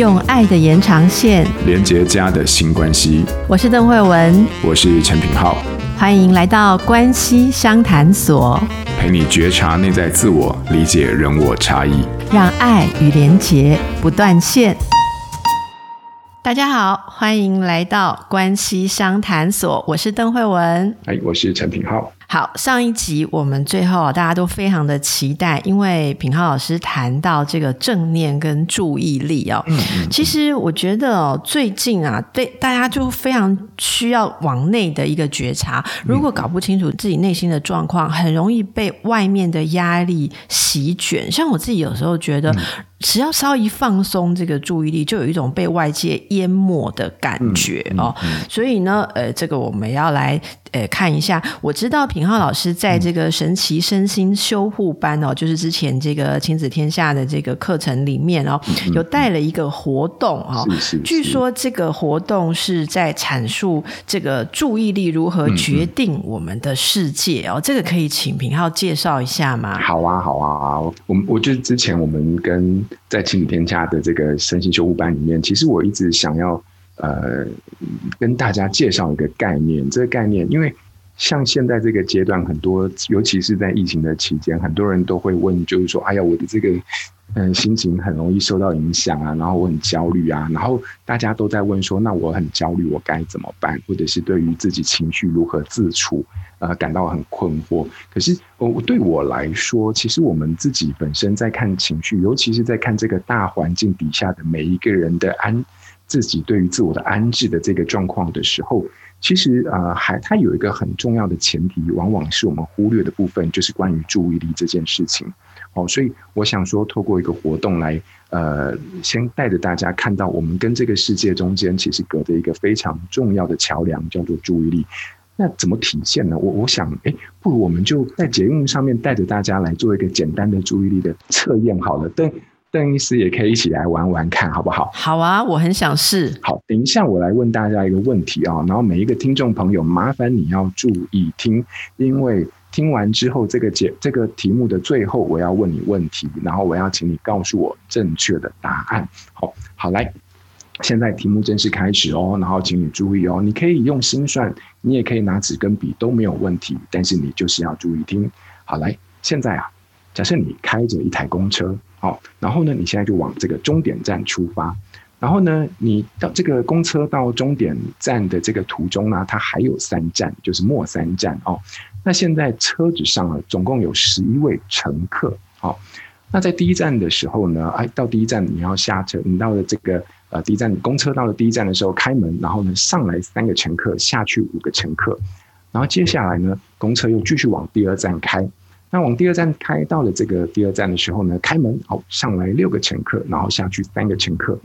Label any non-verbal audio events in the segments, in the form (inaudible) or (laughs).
用爱的延长线。连接家的新关系。我是邓慧文，我是陈品浩，欢迎来到关系商谈所，陪你觉察内在自我，理解人我差异，让爱与连结不断线。大家好，欢迎来到关系商谈所，我是邓慧文，哎，我是陈品皓。好，上一集我们最后大家都非常的期待，因为品浩老师谈到这个正念跟注意力哦。嗯嗯嗯，其实我觉得哦，最近啊，对大家就非常需要往内的一个觉察。如果搞不清楚自己内心的状况，很容易被外面的压力席卷。像我自己有时候觉得，只要稍一放松这个注意力，就有一种被外界淹没的感觉哦。所以呢，呃，这个我们要来呃看一下。我知道品。浩老师在这个神奇身心修护班哦，就是之前这个亲子天下的这个课程里面哦，有带了一个活动哦。据说这个活动是在阐述这个注意力如何决定我们的世界哦。这个可以请品浩介绍一下吗？好啊，好啊，我我就是之前我们跟在亲子天下的这个身心修复班里面，其实我一直想要呃跟大家介绍一个概念，这个概念因为。像现在这个阶段，很多尤其是在疫情的期间，很多人都会问，就是说，哎呀，我的这个嗯心情很容易受到影响啊，然后我很焦虑啊，然后大家都在问说，那我很焦虑，我该怎么办？或者是对于自己情绪如何自处，呃，感到很困惑。可是，我对我来说，其实我们自己本身在看情绪，尤其是在看这个大环境底下的每一个人的安，自己对于自我的安置的这个状况的时候。其实呃，还它有一个很重要的前提，往往是我们忽略的部分，就是关于注意力这件事情。哦，所以我想说，透过一个活动来，呃，先带着大家看到我们跟这个世界中间其实隔着一个非常重要的桥梁，叫做注意力。那怎么体现呢？我我想，哎，不如我们就在节目上面带着大家来做一个简单的注意力的测验好了。邓。邓医师也可以一起来玩玩看，好不好？好啊，我很想试。好，等一下我来问大家一个问题啊，然后每一个听众朋友，麻烦你要注意听，因为听完之后，这个节这个题目的最后，我要问你问题，然后我要请你告诉我正确的答案。好，好，来，现在题目正式开始哦，然后请你注意哦，你可以用心算，你也可以拿纸跟笔都没有问题，但是你就是要注意听。好，来，现在啊，假设你开着一台公车。好，然后呢，你现在就往这个终点站出发。然后呢，你到这个公车到终点站的这个途中呢，它还有三站，就是末三站哦。那现在车子上了总共有十一位乘客。好，那在第一站的时候呢，哎，到第一站你要下车，你到了这个呃第一站，公车到了第一站的时候开门，然后呢上来三个乘客，下去五个乘客，然后接下来呢，公车又继续往第二站开。那往第二站开到了这个第二站的时候呢，开门好上来六个乘客，然后下去三个乘客，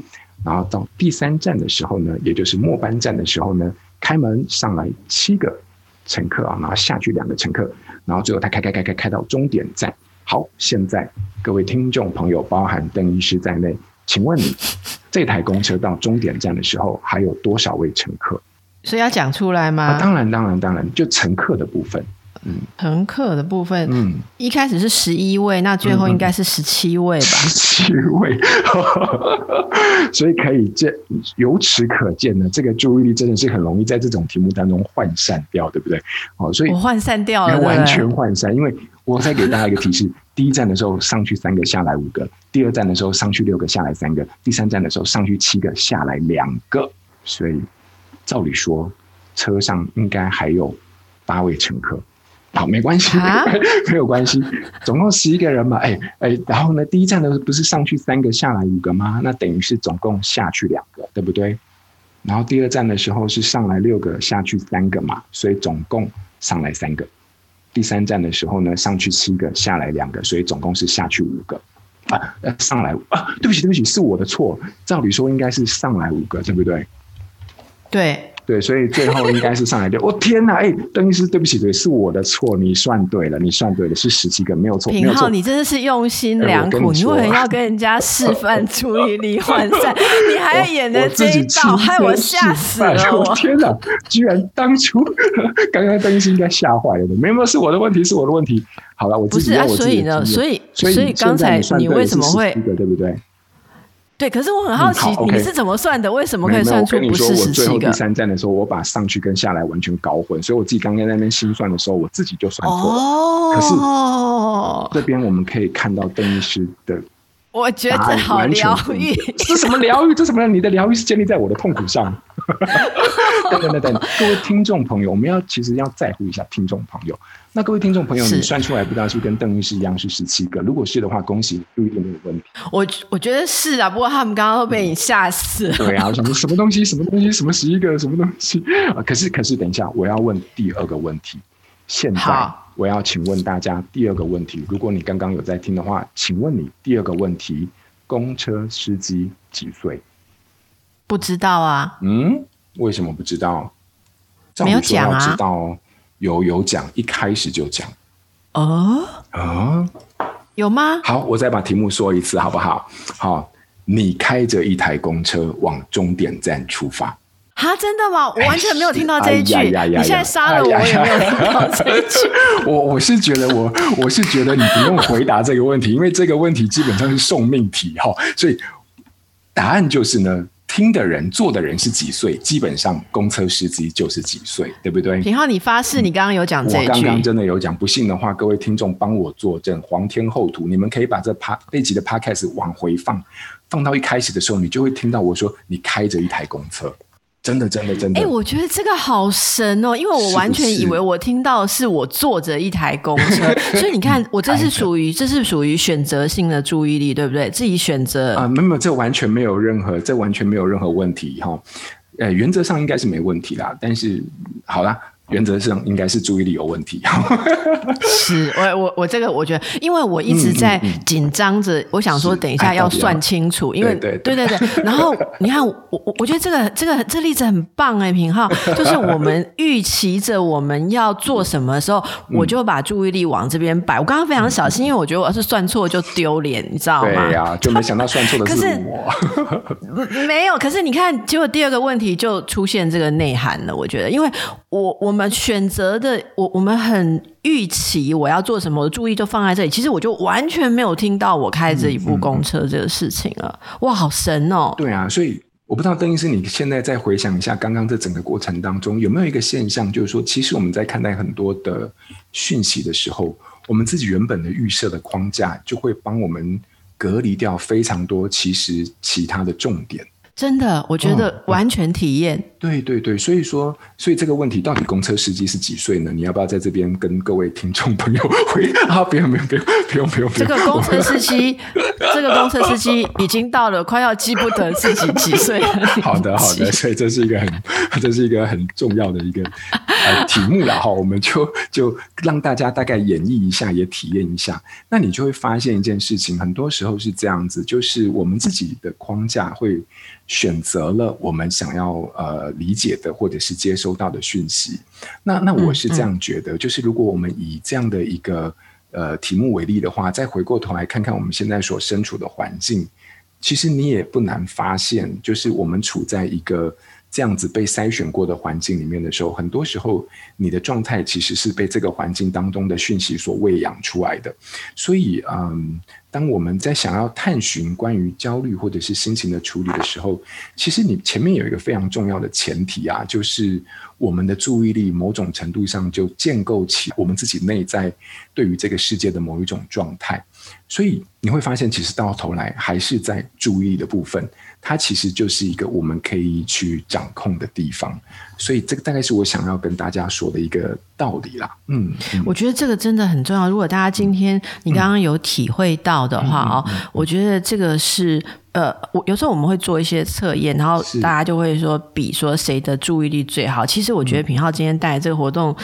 然后到第三站的时候呢，也就是末班站的时候呢，开门上来七个乘客啊，然后下去两个乘客，然后最后他开开开开开到终点站。好，现在各位听众朋友，包含邓医师在内，请问你这台公车到终点站的时候还有多少位乘客？所以要讲出来吗？啊，当然，当然，当然，就乘客的部分。嗯，乘客的部分，嗯，一开始是十一位，那最后应该是十七位吧？十七位，(laughs) 所以可以这由此可见呢，这个注意力真的是很容易在这种题目当中涣散掉，对不对？哦，所以我涣散掉了，完全涣散。因为我再给大家一个提示：(laughs) 第一站的时候上去三个，下来五个；第二站的时候上去六个，下来三个；第三站的时候上去七个，下来两个。所以照理说，车上应该还有八位乘客。好，没关系，(laughs) 没有关系，总共十一个人嘛，哎哎，然后呢，第一站的不是上去三个，下来五个吗？那等于是总共下去两个，对不对？然后第二站的时候是上来六个，下去三个嘛，所以总共上来三个。第三站的时候呢，上去七个，下来两个，所以总共是下去五个。啊，上来啊，对不起，对不起，是我的错。照理说应该是上来五个，对不对？对。对，所以最后应该是上来六。我、(laughs) 哦、天哪！哎，邓医师，对不起，对，是我的错，你算对了，你算对了，是十七个，没有错。品浩，你真的是用心良苦，你为什么 (laughs) 要跟人家示范注意力涣散？(laughs) 你还要演的这一道，害我吓死了！我天哪，居然当初刚刚邓医师应该吓坏了的，没有，是我的问题，是我的问题。好了，我自己，不是啊，所以呢，所以所以刚才你为什么会对不对？对，可是我很好奇，嗯、你是怎么算的？为什么可以算出不是十七个？我最后第三站的时候，我把上去跟下来完全搞混，所以我自己刚刚在那边心算的时候，我自己就算错了。哦，可是这边我们可以看到邓医师的，我觉得好疗愈。这是什么疗愈？这什么？你的疗愈是建立在我的痛苦上。等等等等，各位听众朋友，我们要其实要在乎一下听众朋友。那各位听众朋友，你算出来不知道是跟邓医师一样是十七个？如果是的话，恭喜你，注意力没有问题。我我觉得是啊，不过他们刚刚都被你吓死了。对啊，我想说什么东西？什么东西？什么十一个？什么东西？啊，可是可是，等一下，我要问第二个问题。现在我要请问大家第二个问题。如果你刚刚有在听的话，请问你第二个问题：公车司机几岁？不知道啊。嗯，为什么不知道？没有讲啊。知道。有有讲，一开始就讲，哦啊，有吗？好，我再把题目说一次，好不好？好，你开着一台公车往终点站出发。哈，真的吗？我完全没有听到这一句。你现在杀了我，我也没有听到这一句。我我是觉得我我是觉得你不用回答这个问题，因为这个问题基本上是送命题哈，所以答案就是呢。听的人、坐的人是几岁？基本上公车司机就是几岁，对不对？平浩，你发誓，你刚刚有讲这一句。我刚刚真的有讲，不信的话，各位听众帮我作证，皇天厚土，你们可以把这趴这集的 podcast 往回放，放到一开始的时候，你就会听到我说，你开着一台公车。真的，真的，真的。哎、欸，我觉得这个好神哦，因为我完全以为我听到是我坐着一台公车，是 (laughs) 是所以你看，我这是属于这是属于选择性的注意力，对不对？自己选择啊，没有，没有，这完全没有任何，这完全没有任何问题哈。呃，原则上应该是没问题啦，但是好啦。原则上应该是注意力有问题。(laughs) 是我我我这个我觉得，因为我一直在紧张着，我想说等一下要算清楚，因为对对对对。然后 (laughs) 你看我我我觉得这个这个这例子很棒哎，平浩，(laughs) 就是我们预期着我们要做什么的时候，我就把注意力往这边摆。我刚刚非常小心，因为我觉得我要是算错就丢脸，你知道吗？对呀，就没想到算错的是我。没有，可是你看，结果第二个问题就出现这个内涵了。我觉得，因为我我。我们选择的，我我们很预期我要做什么，我的注意就放在这里。其实我就完全没有听到我开着一部公车这个事情了。哇，好神哦！对啊，所以我不知道邓医师，你现在再回想一下刚刚这整个过程当中，有没有一个现象，就是说，其实我们在看待很多的讯息的时候，我们自己原本的预设的框架，就会帮我们隔离掉非常多其实其他的重点。真的，我觉得完全体验。嗯嗯对对对，所以说，所以这个问题到底公车司机是几岁呢？你要不要在这边跟各位听众朋友回啊？不用不用不用不用不用。这个公车司机，(laughs) 这个公车司机已经到了快要记不得自己几岁了。好 (laughs) 的好的，(laughs) 所以这是一个很这是一个很重要的一个呃题目了哈。我们就 (laughs) 就让大家大概演绎一下，也体验一下。那你就会发现一件事情，很多时候是这样子，就是我们自己的框架会选择了我们想要呃。理解的或者是接收到的讯息，那那我是这样觉得，嗯嗯、就是如果我们以这样的一个呃题目为例的话，再回过头来看看我们现在所身处的环境，其实你也不难发现，就是我们处在一个这样子被筛选过的环境里面的时候，很多时候你的状态其实是被这个环境当中的讯息所喂养出来的，所以嗯。当我们在想要探寻关于焦虑或者是心情的处理的时候，其实你前面有一个非常重要的前提啊，就是我们的注意力某种程度上就建构起我们自己内在对于这个世界的某一种状态。所以你会发现，其实到头来还是在注意的部分，它其实就是一个我们可以去掌控的地方。所以这个大概是我想要跟大家说的一个道理啦。嗯，嗯，我觉得这个真的很重要。如果大家今天你刚刚有体会到的话哦，我觉得这个是呃，我有时候我们会做一些测验，然后大家就会说比说谁的注意力最好。其实我觉得品浩今天带来这个活动。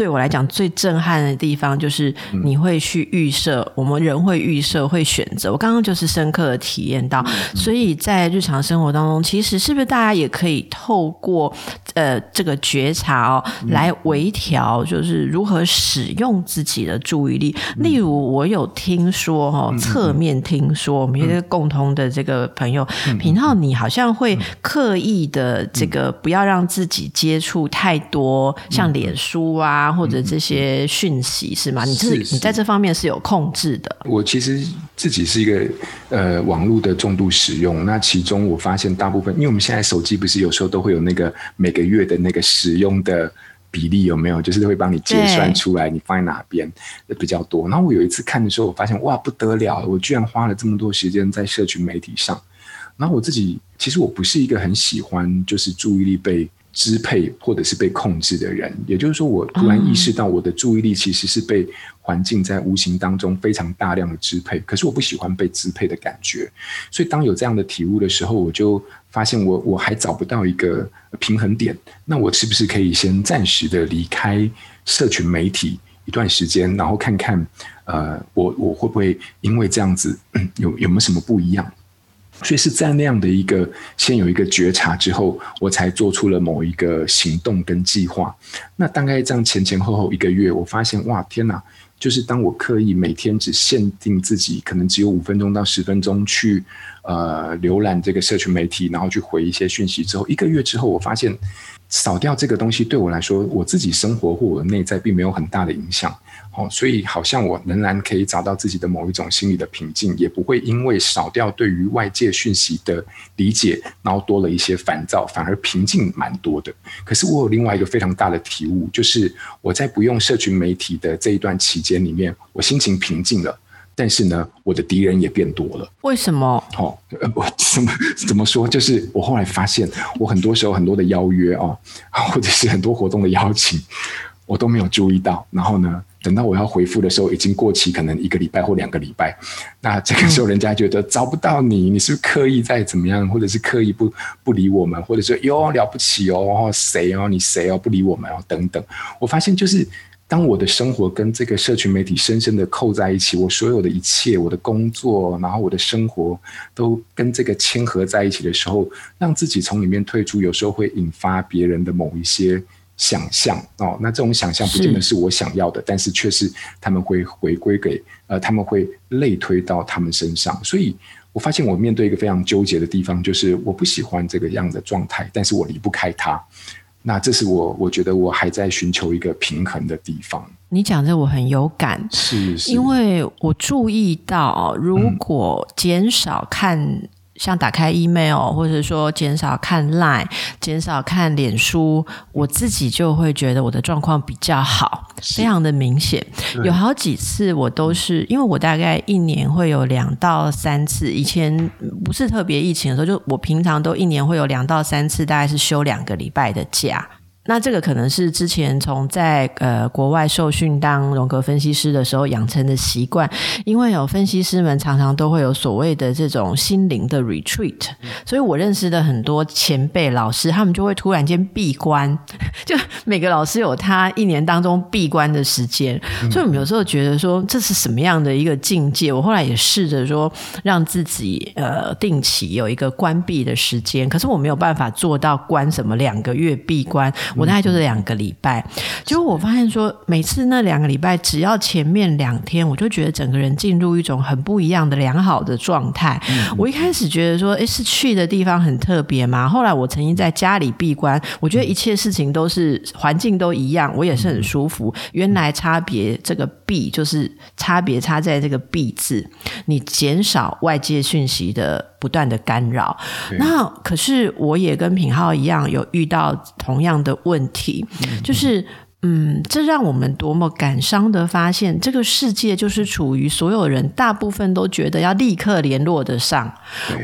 对我来讲，最震撼的地方就是你会去预设，我们人会预设，会选择。我刚刚就是深刻的体验到，所以在日常生活当中，其实是不是大家也可以透过呃这个觉察哦，来微调，就是如何使用自己的注意力。例如，我有听说哈，侧面听说，我们一个共同的这个朋友品皓，你好像会刻意的这个不要让自己接触太多像脸书啊。啊，或者这些讯息、嗯、是吗？你自己你在这方面是有控制的。我其实自己是一个呃网络的重度使用，那其中我发现大部分，因为我们现在手机不是有时候都会有那个每个月的那个使用的比例有没有？就是会帮你结算出来你放在哪边比较多。然后我有一次看的时候，我发现哇不得了，我居然花了这么多时间在社群媒体上。然后我自己其实我不是一个很喜欢就是注意力被支配或者是被控制的人，也就是说，我突然意识到我的注意力其实是被环境在无形当中非常大量的支配。可是我不喜欢被支配的感觉，所以当有这样的体悟的时候，我就发现我我还找不到一个平衡点。那我是不是可以先暂时的离开社群媒体一段时间，然后看看呃，我我会不会因为这样子有有没有什么不一样？所以是在那样的一个先有一个觉察之后，我才做出了某一个行动跟计划。那大概这样前前后后一个月，我发现哇，天哪！就是当我刻意每天只限定自己可能只有五分钟到十分钟去呃浏览这个社群媒体，然后去回一些讯息之后，一个月之后，我发现扫掉这个东西对我来说，我自己生活或我的内在并没有很大的影响。哦，所以好像我仍然可以找到自己的某一种心理的平静，也不会因为少掉对于外界讯息的理解，然后多了一些烦躁，反而平静蛮多的。可是我有另外一个非常大的体悟，就是我在不用社群媒体的这一段期间里面，我心情平静了，但是呢，我的敌人也变多了。为什么？哦，我 (laughs) 怎么怎么说？就是我后来发现，我很多时候很多的邀约哦，(laughs) 或者是很多活动的邀请，我都没有注意到。然后呢，等到我要回复的时候，已经过期，可能一个礼拜或两个礼拜。那这个时候，人家觉得找不到你，你是不是刻意在怎么样，或者是刻意不不理我们，或者说哟了不起哦，谁哦，你谁哦，不理我们哦，等等。我发现，就是当我的生活跟这个社群媒体深深的扣在一起，我所有的一切，我的工作，然后我的生活，都跟这个牵合在一起的时候，让自己从里面退出，有时候会引发别人的某一些。想象哦，那这种想象不见得是我想要的，是但是却是他们会回归给呃，他们会类推到他们身上，所以我发现我面对一个非常纠结的地方，就是我不喜欢这个样的状态，但是我离不开它。那这是我我觉得我还在寻求一个平衡的地方。你讲这我很有感，是，是因为我注意到，如果减少看。嗯像打开 email，或者说减少看 line，减少看脸书，我自己就会觉得我的状况比较好，非常的明显。有好几次我都是，因为我大概一年会有两到三次，以前不是特别疫情的时候，就我平常都一年会有两到三次，大概是休两个礼拜的假。那这个可能是之前从在呃国外受训当荣格分析师的时候养成的习惯，因为有分析师们常常都会有所谓的这种心灵的 retreat，所以我认识的很多前辈老师，他们就会突然间闭关，(laughs) 就每个老师有他一年当中闭关的时间，所以我们有时候觉得说，这是什么样的一个境界？我后来也试着说让自己呃定期有一个关闭的时间，可是我没有办法做到关什么两个月闭关。我大概就是两个礼拜，结果我发现说，每次那两个礼拜，只要前面两天，我就觉得整个人进入一种很不一样的良好的状态。我一开始觉得说，诶，是去的地方很特别嘛？后来我曾经在家里闭关，我觉得一切事情都是环境都一样，我也是很舒服。原来差别这个闭就是差别差在这个闭字，你减少外界讯息的。不断的干扰，那可是我也跟品浩一样有遇到同样的问题，就是。嗯，这让我们多么感伤的发现，这个世界就是处于所有人大部分都觉得要立刻联络得上。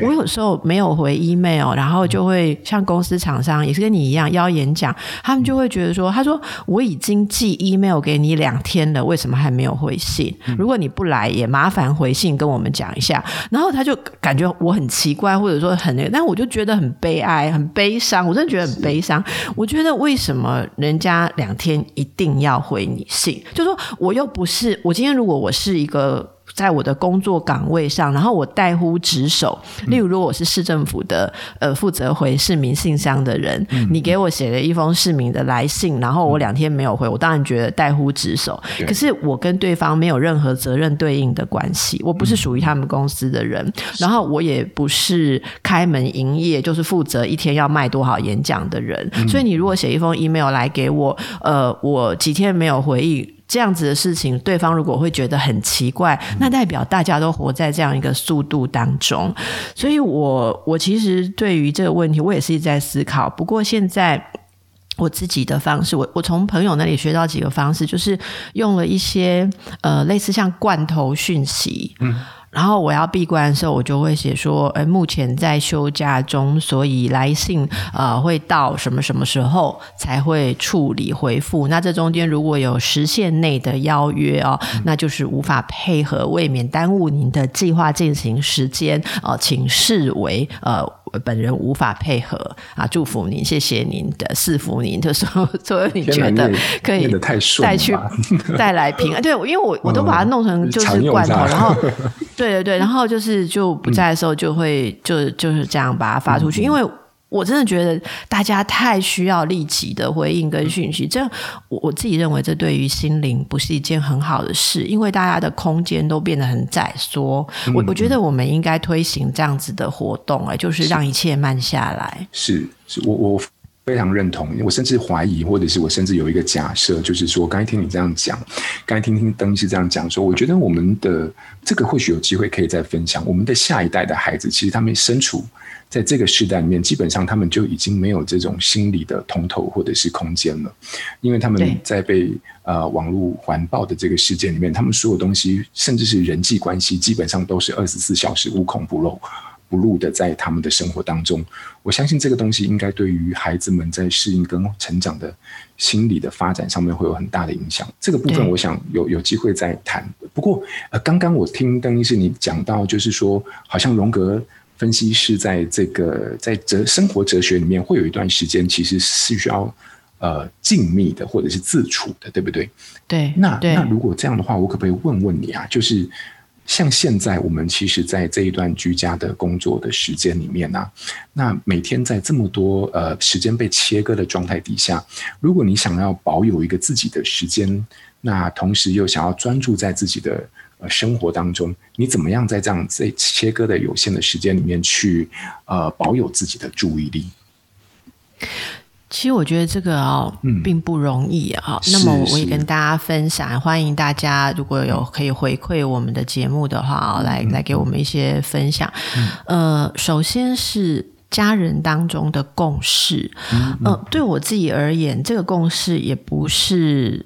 我有时候没有回 email，然后就会像公司厂商也是跟你一样邀演讲，他们就会觉得说：“他说我已经寄 email 给你两天了，为什么还没有回信？如果你不来，也麻烦回信跟我们讲一下。”然后他就感觉我很奇怪，或者说很那个，但我就觉得很悲哀、很悲伤。我真的觉得很悲伤。我觉得为什么人家两天？一定要回你信，就说我又不是我今天如果我是一个在我的工作岗位上，然后我代乎职守。例如，如果我是市政府的呃负责回市民信箱的人，嗯、你给我写了一封市民的来信，然后我两天没有回，我当然觉得代乎职守。可是我跟对方没有任何责任对应的关系，我不是属于他们公司的人，嗯、然后我也不是开门营业，就是负责一天要卖多少演讲的人。嗯、所以你如果写一封 email 来给我，呃，我几天没有回应。这样子的事情，对方如果会觉得很奇怪，那代表大家都活在这样一个速度当中。所以我我其实对于这个问题，我也是一直在思考。不过现在我自己的方式，我我从朋友那里学到几个方式，就是用了一些呃类似像罐头讯息，嗯。然后我要闭关的时候，我就会写说，呃，目前在休假中，所以来信呃会到什么什么时候才会处理回复。那这中间如果有时限内的邀约哦，那就是无法配合，未免耽误您的计划进行时间哦，呃，请视为呃。本人无法配合啊！祝福您，谢谢您的赐福您，(laughs) 就说所以你觉得可以带去 (laughs) 带来平安。对，因为我我都把它弄成就是罐头，然后 (laughs) 对对对，然后就是就不在的时候就会就就是这样把它发出去，因为。我真的觉得大家太需要立即的回应跟讯息，这我我自己认为这对于心灵不是一件很好的事，因为大家的空间都变得很窄缩。我我觉得我们应该推行这样子的活动，哎，就是让一切慢下来。是是，我我非常认同。我甚至怀疑，或者是我甚至有一个假设，就是说，刚才听你这样讲，刚才听听灯是这样讲，说，我觉得我们的这个或许有机会可以再分享。我们的下一代的孩子，其实他们身处。在这个时代里面，基本上他们就已经没有这种心理的通透或者是空间了，因为他们在被呃网络环抱的这个世界里面，他们所有东西，甚至是人际关系，基本上都是二十四小时无孔不入、不露的在他们的生活当中。我相信这个东西应该对于孩子们在适应跟成长的心理的发展上面会有很大的影响。这个部分我想有有机会再谈。不过呃，刚刚我听邓医师你讲到，就是说好像荣格。分析师在这个在哲生活哲学里面，会有一段时间其实是需要呃静谧的，或者是自处的，对不对？对。那那如果这样的话，我可不可以问问你啊？就是像现在我们其实，在这一段居家的工作的时间里面呢、啊，那每天在这么多呃时间被切割的状态底下，如果你想要保有一个自己的时间，那同时又想要专注在自己的。呃，生活当中，你怎么样在这样在切割的有限的时间里面去呃保有自己的注意力？其实我觉得这个哦，嗯、并不容易啊。那么我也跟大家分享，是欢迎大家如果有可以回馈我们的节目的话，来来给我们一些分享。嗯、呃，首先是家人当中的共识。嗯，嗯、呃，对我自己而言，这个共识也不是。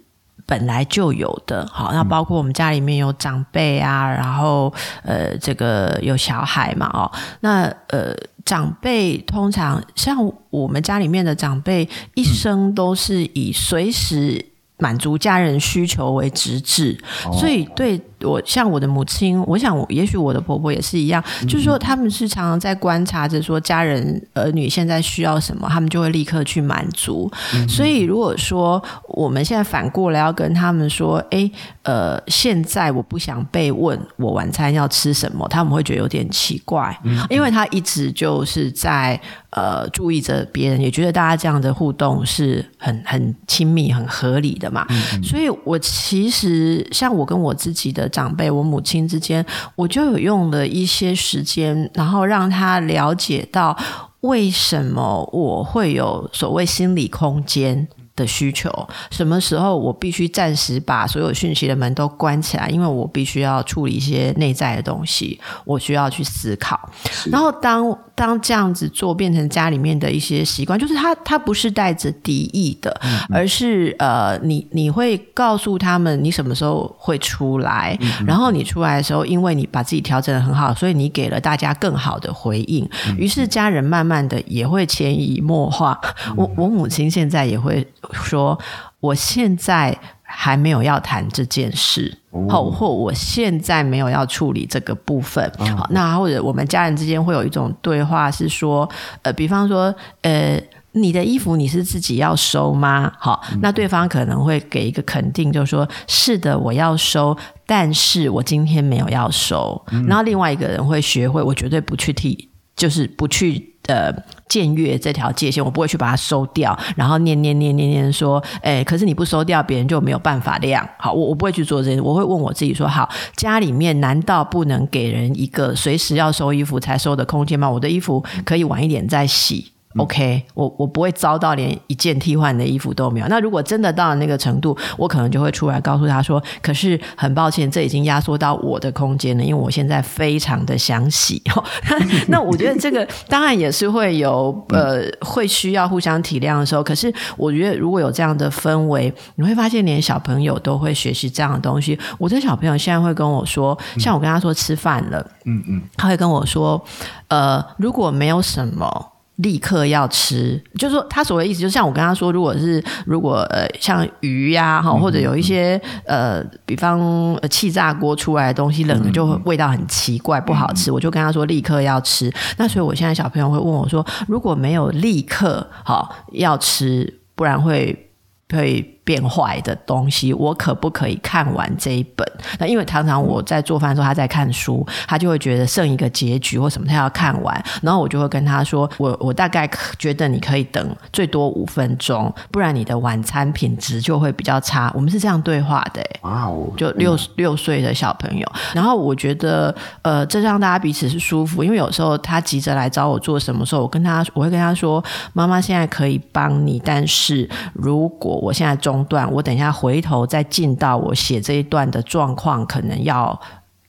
本来就有的，好，那包括我们家里面有长辈啊，然后呃，这个有小孩嘛，哦，那呃，长辈通常像我们家里面的长辈，一生都是以随时满足家人需求为直至，所以对。我像我的母亲，我想也许我的婆婆也是一样，嗯、就是说他们是常常在观察着说家人儿女现在需要什么，他们就会立刻去满足。嗯、所以如果说我们现在反过来要跟他们说，哎，呃，现在我不想被问我晚餐要吃什么，他们会觉得有点奇怪，嗯、因为他一直就是在呃注意着别人，也觉得大家这样的互动是很很亲密、很合理的嘛。嗯、所以我其实像我跟我自己的。长辈，我母亲之间，我就有用了一些时间，然后让他了解到为什么我会有所谓心理空间的需求，什么时候我必须暂时把所有讯息的门都关起来，因为我必须要处理一些内在的东西，我需要去思考。然后当当这样子做变成家里面的一些习惯，就是他他不是带着敌意的，嗯嗯。而是呃，你你会告诉他们你什么时候会出来，然后你出来的时候，因为你把自己调整的很好，所以你给了大家更好的回应，于是家人慢慢的也会潜移默化。我我母亲现在也会。说我现在还没有要谈这件事，好、哦，或我现在没有要处理这个部分。好、哦，那或者我们家人之间会有一种对话，是说，呃，比方说，呃，你的衣服你是自己要收吗？好，那对方可能会给一个肯定，就是说是的，我要收，但是我今天没有要收。然后另外一个人会学会，我绝对不去替，就是不去呃僭越这条界限，我不会去把它收掉，然后念念念念念说，哎，可是你不收掉，别人就没有办法量。好，我我不会去做这些，我会问我自己说，好，家里面难道不能给人一个随时要收衣服才收的空间吗？我的衣服可以晚一点再洗。OK，我我不会遭到连一件替换的衣服都没有。那如果真的到了那个程度，我可能就会出来告诉他说：“可是很抱歉，这已经压缩到我的空间了，因为我现在非常的想洗。(laughs) ”那我觉得这个 (laughs) 当然也是会有呃会需要互相体谅的时候。可是我觉得如果有这样的氛围，你会发现连小朋友都会学习这样的东西。我的小朋友现在会跟我说，像我跟他说吃饭了，嗯嗯，他会跟我说：“呃，如果没有什么。”立刻要吃，就是说他所谓意思，就像我跟他说，如果是如果呃像鱼呀、啊、哈，或者有一些呃，比方气炸锅出来的东西，冷了就味道很奇怪，不好吃，我就跟他说立刻要吃。那所以我现在小朋友会问我说，如果没有立刻好要吃，不然会会。变坏的东西，我可不可以看完这一本？那因为常常我在做饭的时候，他在看书，他就会觉得剩一个结局或什么，他要看完。然后我就会跟他说：“我我大概觉得你可以等最多五分钟，不然你的晚餐品质就会比较差。”我们是这样对话的。哇哦！就六六岁的小朋友，然后我觉得呃，这让大家彼此是舒服，因为有时候他急着来找我做什么时候，我跟他我会跟他说：“妈妈现在可以帮你，但是如果我现在中。”段，我等一下回头再进到我写这一段的状况，可能要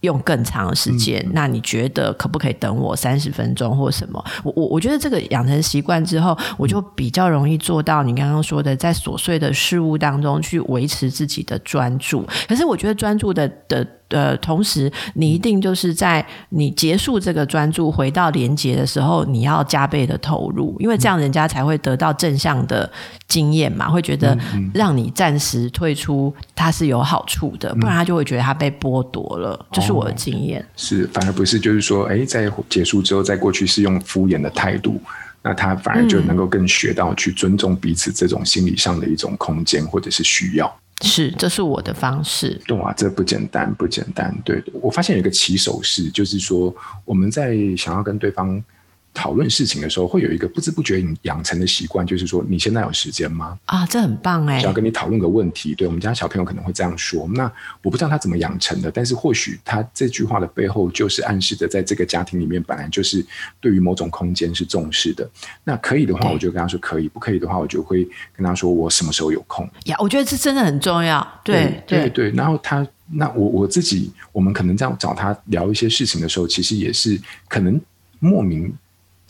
用更长的时间。嗯、那你觉得可不可以等我三十分钟或什么？我我我觉得这个养成习惯之后，我就比较容易做到你刚刚说的，在琐碎的事物当中去维持自己的专注。可是我觉得专注的的。呃，同时你一定就是在你结束这个专注回到连接的时候，你要加倍的投入，因为这样人家才会得到正向的经验嘛，会觉得让你暂时退出它是有好处的，不然他就会觉得他被剥夺了。这是我的经验。哦，是反而不是，就是说，哎，在结束之后，在过去是用敷衍的态度，那他反而就能够更学到去尊重彼此这种心理上的一种空间或者是需要。是，这是我的方式。对啊，这不简单，不简单。对，我发现有一个起手式，就是说我们在想要跟对方。讨论事情的时候，会有一个不知不觉养成的习惯，就是说，你现在有时间吗？啊，这很棒哎！想要跟你讨论个问题，对我们家小朋友可能会这样说。那我不知道他怎么养成的，但是或许他这句话的背后，就是暗示着在这个家庭里面，本来就是对于某种空间是重视的。那可以的话，我就跟他说可以；不可以的话，我就会跟他说我什么时候有空。呀，我觉得这真的很重要。对对对，对。然后他，那我我自己，我们可能这样找他聊一些事情的时候，其实也是可能莫名。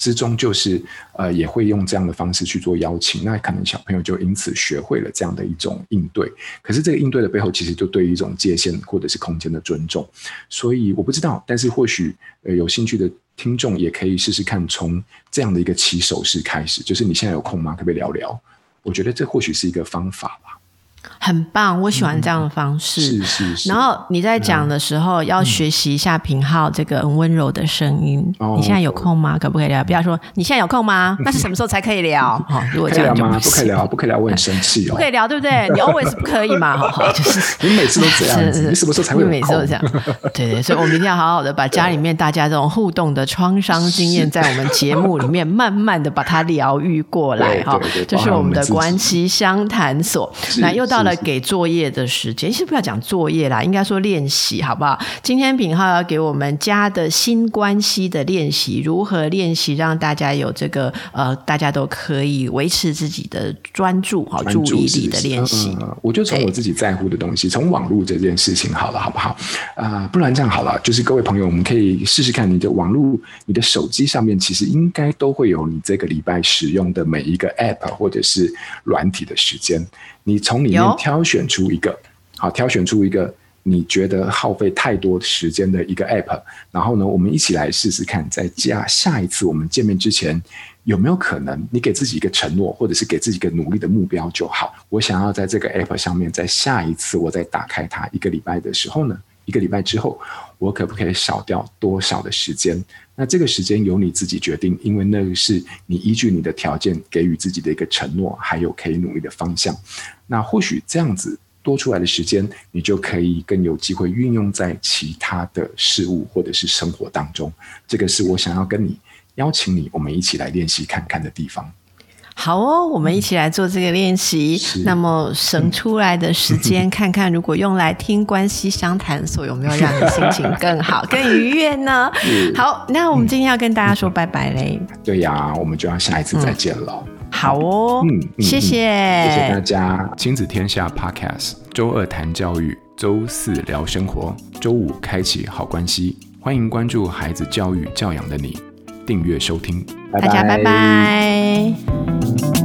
之中就是呃，也会用这样的方式去做邀请，那可能小朋友就因此学会了这样的一种应对。可是这个应对的背后，其实就对于一种界限或者是空间的尊重。所以我不知道，但是或许呃有兴趣的听众也可以试试看，从这样的一个起手式开始，就是你现在有空吗？可不可以聊聊？我觉得这或许是一个方法吧。很棒，我喜欢这样的方式。嗯、是是是。然后你在讲的时候，要学习一下平浩这个很温柔的声音。嗯、你现在有空吗？可不可以聊？不要说你现在有空吗？那是什么时候才可以聊？哈、(laughs) 哦，如果这样就不，不可以聊，不可以聊，我很生气哦。不可以聊，对不对？你 always 不可以嘛？哈，(laughs) 就是你每次都这样子，是是，你什么时候才会？每次都这样。对对，所以我们一定要好好的把家里面大家这种互动的创伤经验，(laughs) 在我们节目里面慢慢的把它疗愈过来。哈，这是我们的关系相谈所。那又到了。给作业的时间，其实不要讲作业啦，应该说练习，好不好？今天品浩要给我们家的新关系的练习，如何练习让大家有这个呃，大家都可以维持自己的专注好，注意力的练习。呃，我就从我自己在乎的东西，从网络这件事情好了，好不好？啊，呃，不然这样好了，就是各位朋友，我们可以试试看，你的网络，你的手机上面其实应该都会有你这个礼拜使用的每一个 App 或者是软体的时间。你从里面挑选出一个，好，挑选出一个你觉得耗费太多时间的一个 app，然后呢，我们一起来试试看，在下下一次我们见面之前，有没有可能你给自己一个承诺，或者是给自己一个努力的目标就好。我想要在这个 app 上面，在下一次我再打开它一个礼拜的时候呢，一个礼拜之后，我可不可以少掉多少的时间？那这个时间由你自己决定，因为那个是你依据你的条件给予自己的一个承诺，还有可以努力的方向。那或许这样子多出来的时间，你就可以更有机会运用在其他的事物或者是生活当中。这个是我想要跟你邀请你，我们一起来练习看看的地方。好哦，我们一起来做这个练习。那么省出来的时间，(laughs) 看看如果用来听关系相谈所，有没有让你心情更好、更愉悦呢？好，那我们今天要跟大家说拜拜嘞。对呀，我们就要下一次再见了。好哦，嗯，谢谢，谢谢大家。亲子天下 Podcast，周二谈教育，周四聊生活，周五开启好关系。欢迎关注孩子教育教养的你，订阅收听。大家拜拜。